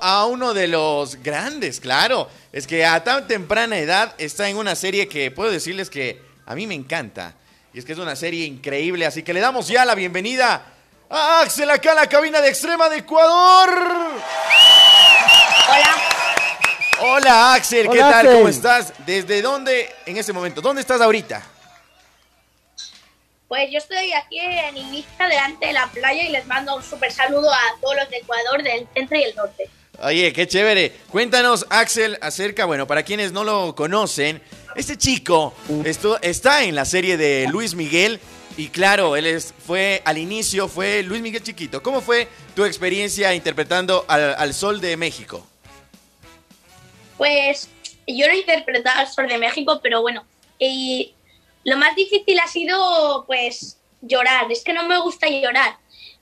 a uno de los grandes, claro. Es que a tan temprana edad está en una serie que puedo decirles que a mí me encanta. Y es que es una serie increíble, así que le damos ya la bienvenida a Axel acá a la cabina de Extrema de Ecuador. Hola. Hola Axel, ¿qué Hola, tal? Axel. ¿Cómo estás? ¿Desde dónde en este momento? ¿Dónde estás ahorita? Pues yo estoy aquí en Ibiza, delante de la playa, y les mando un súper saludo a todos los de Ecuador, del centro y el norte. Oye, qué chévere. Cuéntanos, Axel, acerca, bueno, para quienes no lo conocen, este chico esto, está en la serie de Luis Miguel y claro, él es, fue al inicio, fue Luis Miguel Chiquito. ¿Cómo fue tu experiencia interpretando al, al Sol de México? Pues yo no he interpretado al Sol de México, pero bueno. Y lo más difícil ha sido, pues, llorar. Es que no me gusta llorar.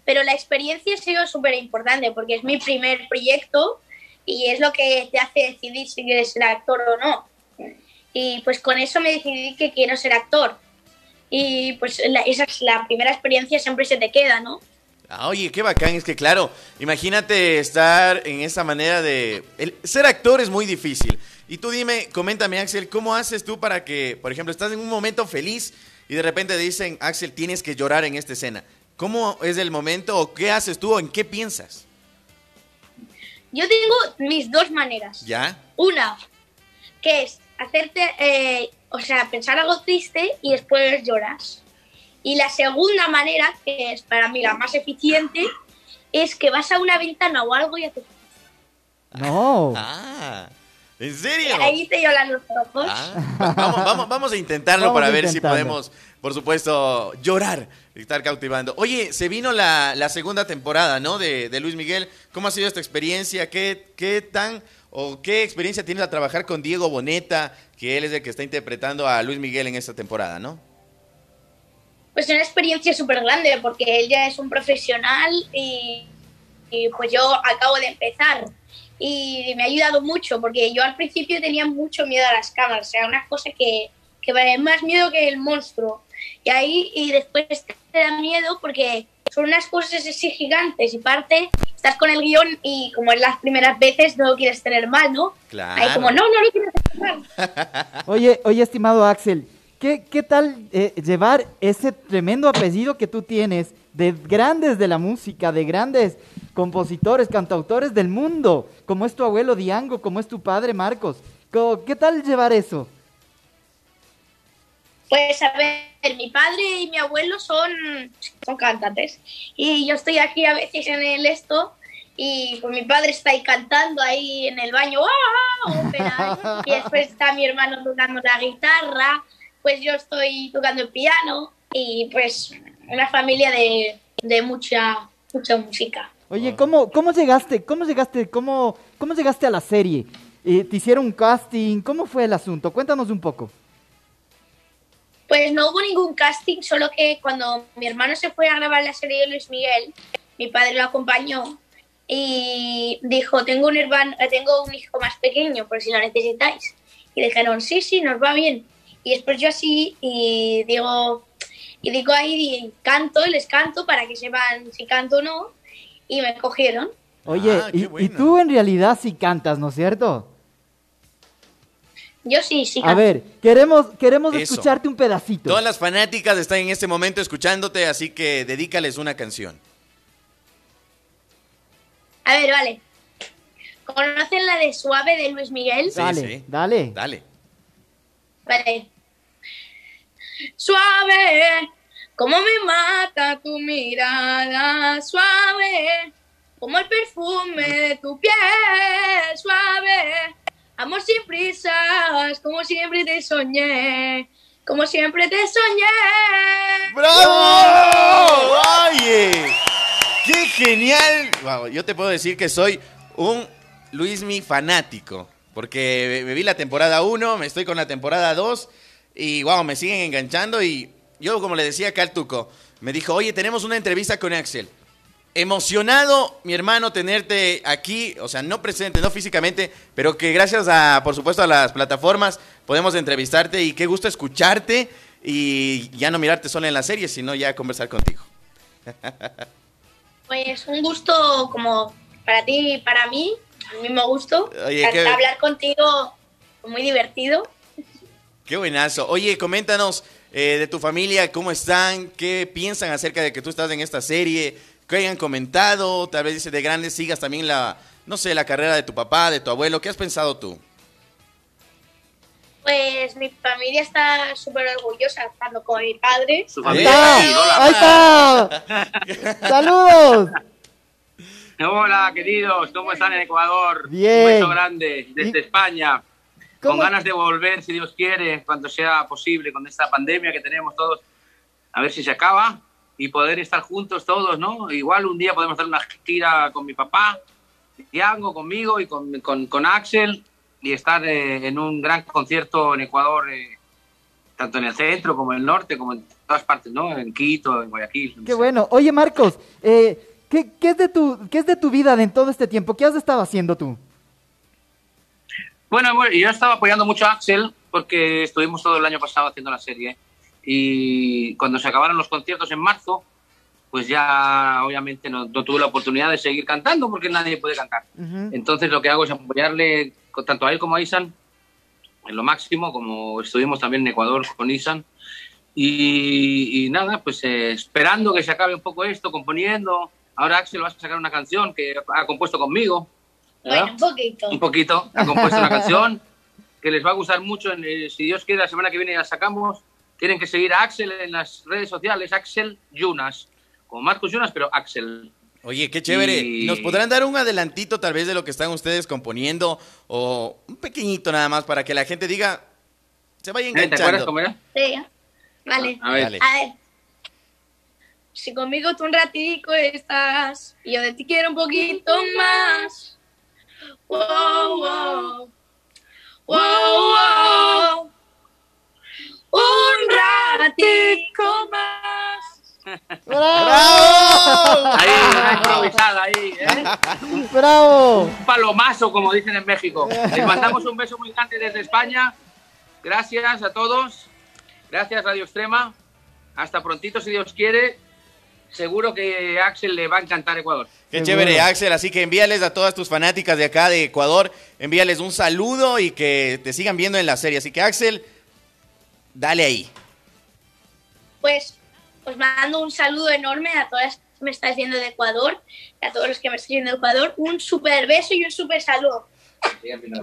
Pero la experiencia ha sido súper importante porque es mi primer proyecto y es lo que te hace decidir si quieres ser actor o no. Y pues con eso me decidí que quiero ser actor. Y pues la- esa es la primera experiencia, siempre se te queda, ¿no? Ah, oye, qué bacán, es que claro, imagínate estar en esa manera de... el- ser actor es muy difícil. Y tú dime, coméntame Axel, ¿cómo haces tú para que, por ejemplo, estás en un momento feliz y de repente dicen, Axel, tienes que llorar en esta escena? ¿Cómo es el momento o qué haces tú o en qué piensas? Yo tengo mis dos maneras. ¿Ya? Una, que es hacerte, eh, o sea, pensar algo triste y después lloras. Y la segunda manera, que es para mí la más eficiente, es que vas a una ventana o algo y haces... No. Ah, ¿en serio? Ahí te lloran los ojos. Ah, va- vamos, vamos, vamos a intentarlo Vamos para ver si podemos, por supuesto, llorar y estar cautivando. Oye, se vino la, la segunda temporada, ¿no? De, de Luis Miguel. ¿Cómo ha sido esta experiencia? ¿Qué, ¿Qué tan o qué experiencia tienes a trabajar con Diego Boneta, que él es el que está interpretando a Luis Miguel en esta temporada, ¿no? Pues una experiencia súper grande porque él ya es un profesional y, y pues yo acabo de empezar. Y me ha ayudado mucho porque yo al principio tenía mucho miedo a las cámaras, o sea, una cosa que, que me da más miedo que el monstruo. Y ahí, y después te da miedo porque son unas cosas así gigantes y parte, estás con el guion y como en las primeras veces no lo quieres tener mal, ¿no? Claro. Ahí como, no, no lo quieres tener mal. Oye, oye, estimado Axel, ¿qué, qué tal eh, llevar ese tremendo apellido que tú tienes de grandes de la música, de grandes compositores, cantautores del mundo, como es tu abuelo Diango, como es tu padre Marcos? Co- ¿Qué tal llevar eso? Pues a ver, mi padre y mi abuelo son, son cantantes y yo estoy aquí a veces en el esto y pues mi padre está ahí cantando ahí en el baño ¡ah! y después está mi hermano tocando la guitarra, pues yo estoy tocando el piano y pues una familia de, de mucha, mucha música. Oye, ¿cómo, cómo llegaste? ¿Cómo llegaste? ¿Cómo, cómo llegaste a la serie? Eh, ¿Te hicieron un casting? ¿Cómo fue el asunto? Cuéntanos un poco. Pues no hubo ningún casting, solo que cuando mi hermano se fue a grabar la serie de Luis Miguel, mi padre lo acompañó y dijo, tengo un hermano, eh, tengo un hijo más pequeño, por si lo necesitáis. Y dijeron, sí, sí, nos va bien. Y después yo así, y digo, y digo ahí, y canto, y les canto para que sepan si canto o no, y me cogieron. Oye, Ah, y, tú en realidad sí cantas, ¿no es cierto? Yo sí, sí A canto. ver, queremos, queremos Eso. escucharte un pedacito. Todas las fanáticas están en este momento escuchándote, así que dedícales una canción. A ver, vale. ¿Conocen la de Suave de Luis Miguel? Sí, dale, sí. dale. Dale. Vale. Suave, como me mata tu mirada, suave, como el perfume de tu piel, suave, amor sin prisas, como siempre te soñé, como siempre te soñé. ¡Bravo! ¡Oye! ¡Qué genial! Wow, yo te puedo decir que soy un Luismi fanático. Porque me vi la temporada 1, me estoy con la temporada 2 y wow, me siguen enganchando. Y yo, como le decía acá al Tuco, me dijo, oye, tenemos una entrevista con Axel. Emocionado, mi hermano, tenerte aquí, o sea, no presente, no físicamente, pero que gracias a, por supuesto, a las plataformas podemos entrevistarte y qué gusto escucharte y ya no mirarte solo en la serie, sino ya conversar contigo. Pues un gusto como para ti y para mí, al mismo gusto. Oye, qué- Hablar contigo fue muy divertido. Qué buenazo. Oye, coméntanos eh, de tu familia, cómo están, qué piensan acerca de que tú estás en esta serie, qué hayan comentado, tal vez dice de grandes sigas también la, no sé, la carrera de tu papá, de tu abuelo. ¿Qué has pensado tú? Pues mi familia está súper orgullosa, tanto con mi padre. Su ¡Ahí familia. ¡Eh! está! ¡Ahí está! ¡Saludos! Hola, queridos, ¿cómo están en Ecuador? Bien. Un beso grande desde ¿Y- España. Con ¿Cómo- ganas de volver, si Dios quiere, cuando sea posible, con esta pandemia que tenemos todos, a ver si se acaba y poder estar juntos todos, ¿no? Igual un día podemos hacer una gira con mi papá, Tiago, conmigo y con, con, con Axel y estar eh, en un gran concierto en Ecuador, eh, tanto en el centro como en el norte, como en todas partes, ¿no? En Quito, en Guayaquil. Qué sea. bueno. Oye, Marcos, eh, ¿qué, qué es de tu, ¿qué es de tu vida en todo este tiempo? ¿Qué has estado haciendo tú? Bueno, yo estaba apoyando mucho a Axel porque estuvimos todo el año pasado haciendo la serie y cuando se acabaron los conciertos en marzo, pues ya obviamente no, no tuve la oportunidad de seguir cantando porque nadie puede cantar. Ujú. Entonces lo que hago es apoyarle tanto a él como a Isan en lo máximo, como estuvimos también en Ecuador con Isan. Y, y nada, pues eh, esperando que se acabe un poco esto, componiendo. Ahora Axel va a sacar una canción que ha compuesto conmigo. ¿verdad? Bueno, un poquito. un poquito. Ha compuesto una canción que les va a gustar mucho. En, eh, si Dios quiere, la semana que viene la sacamos. Tienen que seguir a Axel en las redes sociales, Axel Yunas, como Marcos Yunas, pero Axel. Oye, qué chévere. Y- ¿Nos podrán dar un adelantito tal vez de lo que están ustedes componiendo o un pequeñito nada más para que la gente diga, se vaya ¿Eh? ¿Te acuerdas enganchando? cómo era? Sí, vale. A ver. Dale. A ver. Si conmigo tú un ratico estás y yo de ti quiero un poquito más. Wow, wow. Wow, wow. Un ratico más. ¡Bravo! Ahí, una improvisada ahí, ¿eh? ¡Bravo! Un palomazo, como dicen en México. Les mandamos un beso muy grande desde España. Gracias a todos. Gracias, Radio Extrema. Hasta prontito, si Dios quiere. Seguro que Axel le va a encantar Ecuador. Qué Seguro. chévere, Axel. Así que envíales a todas tus fanáticas de acá de Ecuador, envíales un saludo y que te sigan viendo en la serie. Así que, Axel, dale ahí. Pues os mando un saludo enorme a todas las que me estáis viendo de Ecuador, a todos los que me estáis viendo de Ecuador. Un super beso y un super saludo.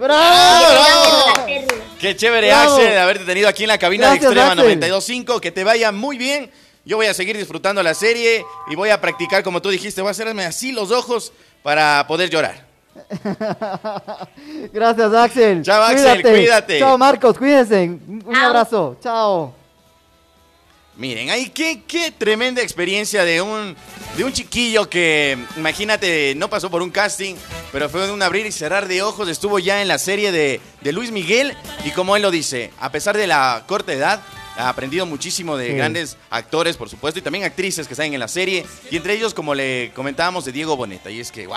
¡Bravo! bravo. Qué chévere, Bravo. Axel, de haberte tenido aquí en la cabina Gracias, de Extrema Axel. 92.5. Que te vaya muy bien. Yo voy a seguir disfrutando la serie y voy a practicar, como tú dijiste, voy a hacerme así los ojos para poder llorar. Gracias, Axel. Chao, Axel, cuídate. Chao, Marcos, cuídense. Un abrazo. Chao. Miren, ahí qué, qué tremenda experiencia de un, de un chiquillo que, imagínate, no pasó por un casting, pero fue de un abrir y cerrar de ojos, estuvo ya en la serie de, de Luis Miguel y como él lo dice, a pesar de la corta edad, aprendido muchísimo de Sí. grandes actores, por supuesto, y también actrices que están en la serie, y entre ellos, como le comentábamos, de Diego Boneta, y es que, wow,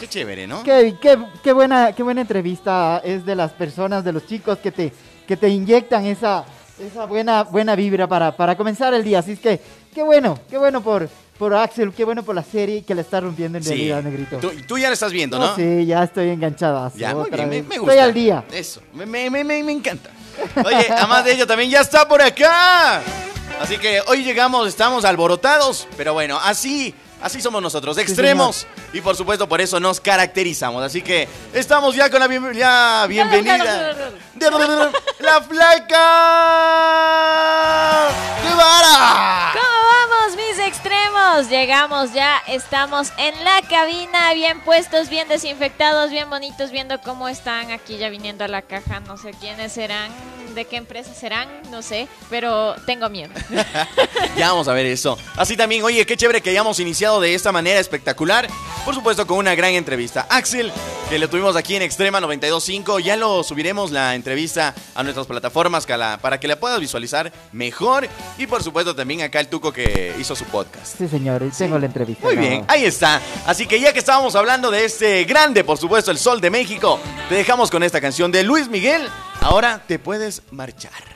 qué chévere, ¿no? Qué, qué- qué buena, qué buena entrevista es de las personas, de los chicos que te, que te inyectan esa, esa buena, buena vibra para, para comenzar el día. Así es que, qué bueno, qué bueno por, por Axel, qué bueno por la serie que le está rompiendo en Sí. realidad, Negrito. Tú, tú ya lo estás viendo, No, ¿no? sí, ya estoy enganchada. Ya, muy bien, me, me gusta. Estoy al día. Eso, me, me- me encanta. Oye, además de ello también ya está por acá. Así que hoy llegamos, estamos alborotados, pero bueno, así, así somos nosotros, extremos. y por supuesto por eso nos caracterizamos. Así que estamos ya con la bien- bienvenida. de La flaca Guevara. ¿Cómo vamos, mis Llegamos ya, estamos en la cabina, bien puestos, bien desinfectados, bien bonitos, viendo cómo están aquí ya viniendo a la caja. No sé quiénes serán, de qué empresa serán, no sé, pero tengo miedo. Ya vamos a ver eso. Así también, oye, qué chévere que hayamos iniciado de esta manera espectacular. Por supuesto, con una gran entrevista. Axel, que lo tuvimos aquí en Extrema 92.5. Ya lo subiremos la entrevista a nuestras plataformas para que la puedas visualizar mejor. Y por supuesto, también acá el Tuco que hizo su podcast. Sí, señor, tengo la entrevista. Muy bien, ahí está. Así que ya que estábamos hablando de este grande, por supuesto, el Sol de México, te dejamos con esta canción de Luis Miguel. Ahora te puedes marchar.